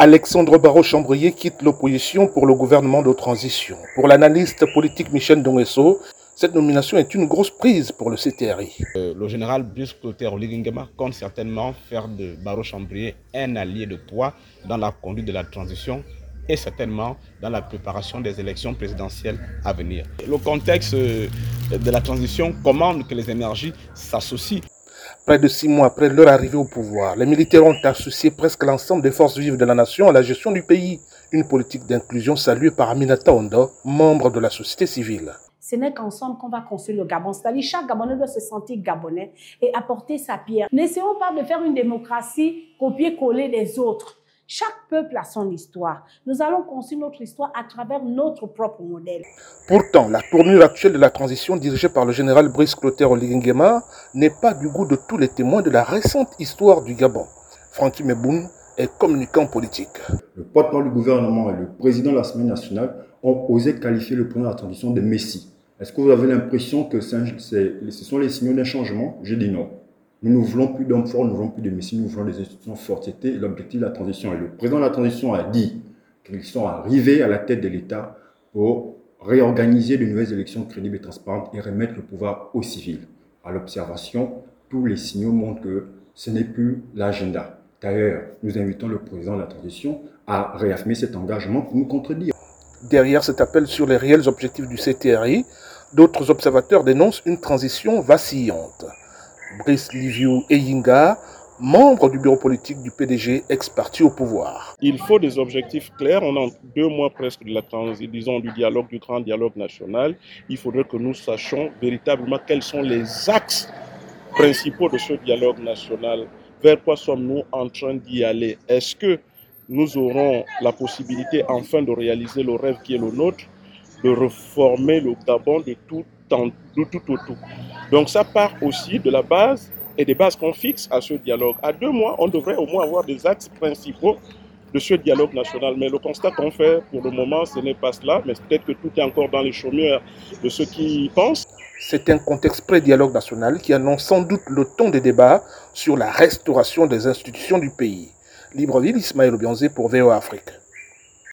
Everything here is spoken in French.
Alexandre Barrault-Chambrier quitte l'opposition pour le gouvernement de transition. Pour l'analyste politique Michel Dongesso, cette nomination est une grosse prise pour le CTRI. Euh, le général Brice Clotaire Oligingema compte certainement faire de Barrault-Chambrier un allié de poids dans la conduite de la transition et certainement dans la préparation des élections présidentielles à venir. Le contexte euh, de la transition commande que les énergies s'associent Près de six mois après leur arrivée au pouvoir, les militaires ont associé presque l'ensemble des forces vives de la nation à la gestion du pays. Une politique d'inclusion saluée par Aminata Ondo, membre de la société civile. Ce n'est qu'ensemble qu'on va construire le Gabon. C'est-à-dire chaque Gabonais doit se sentir Gabonais et apporter sa pierre. N'essayons pas de faire une démocratie copier-coller des autres. Chaque peuple a son histoire. Nous allons construire notre histoire à travers notre propre modèle. Pourtant, la tournure actuelle de la transition dirigée par le général Brice Clotaire Oligingema n'est pas du goût de tous les témoins de la récente histoire du Gabon. Francky Meboun est communicant politique. Le porte-parole du gouvernement et le président de l'Assemblée nationale ont osé qualifier le président de la transition de Messie. Est-ce que vous avez l'impression que ce sont les signaux d'un changement? Je dis non. Nous ne voulons plus d'hommes forts, nous ne voulons plus de messieurs, nous voulons des institutions fortes. C'était l'objectif de la transition. Et le président de la transition a dit qu'ils sont arrivés à la tête de l'État pour réorganiser de nouvelles élections crédibles et transparentes et remettre le pouvoir aux civils. À l'observation, tous les signaux montrent que ce n'est plus l'agenda. D'ailleurs, nous invitons le président de la transition à réaffirmer cet engagement pour nous contredire. Derrière cet appel sur les réels objectifs du CTRI, d'autres observateurs dénoncent une transition vacillante. Brice Liviu Eyinga, membre du bureau politique du PDG, ex-parti au pouvoir. Il faut des objectifs clairs. On a deux mois presque de la disons, du dialogue, du grand dialogue national. Il faudrait que nous sachions véritablement quels sont les axes principaux de ce dialogue national. Vers quoi sommes-nous en train d'y aller? Est-ce que nous aurons la possibilité enfin de réaliser le rêve qui est le nôtre, de reformer le Gabon de de tout donc ça part aussi de la base et des bases qu'on fixe à ce dialogue. À deux mois, on devrait au moins avoir des axes principaux de ce dialogue national. Mais le constat qu'on fait pour le moment, ce n'est pas cela. Mais peut-être que tout est encore dans les chaumières de ceux qui pensent. C'est un contexte pré-dialogue national qui annonce sans doute le ton des débats sur la restauration des institutions du pays. Libreville, Ismaël Obianzé pour VOA Afrique.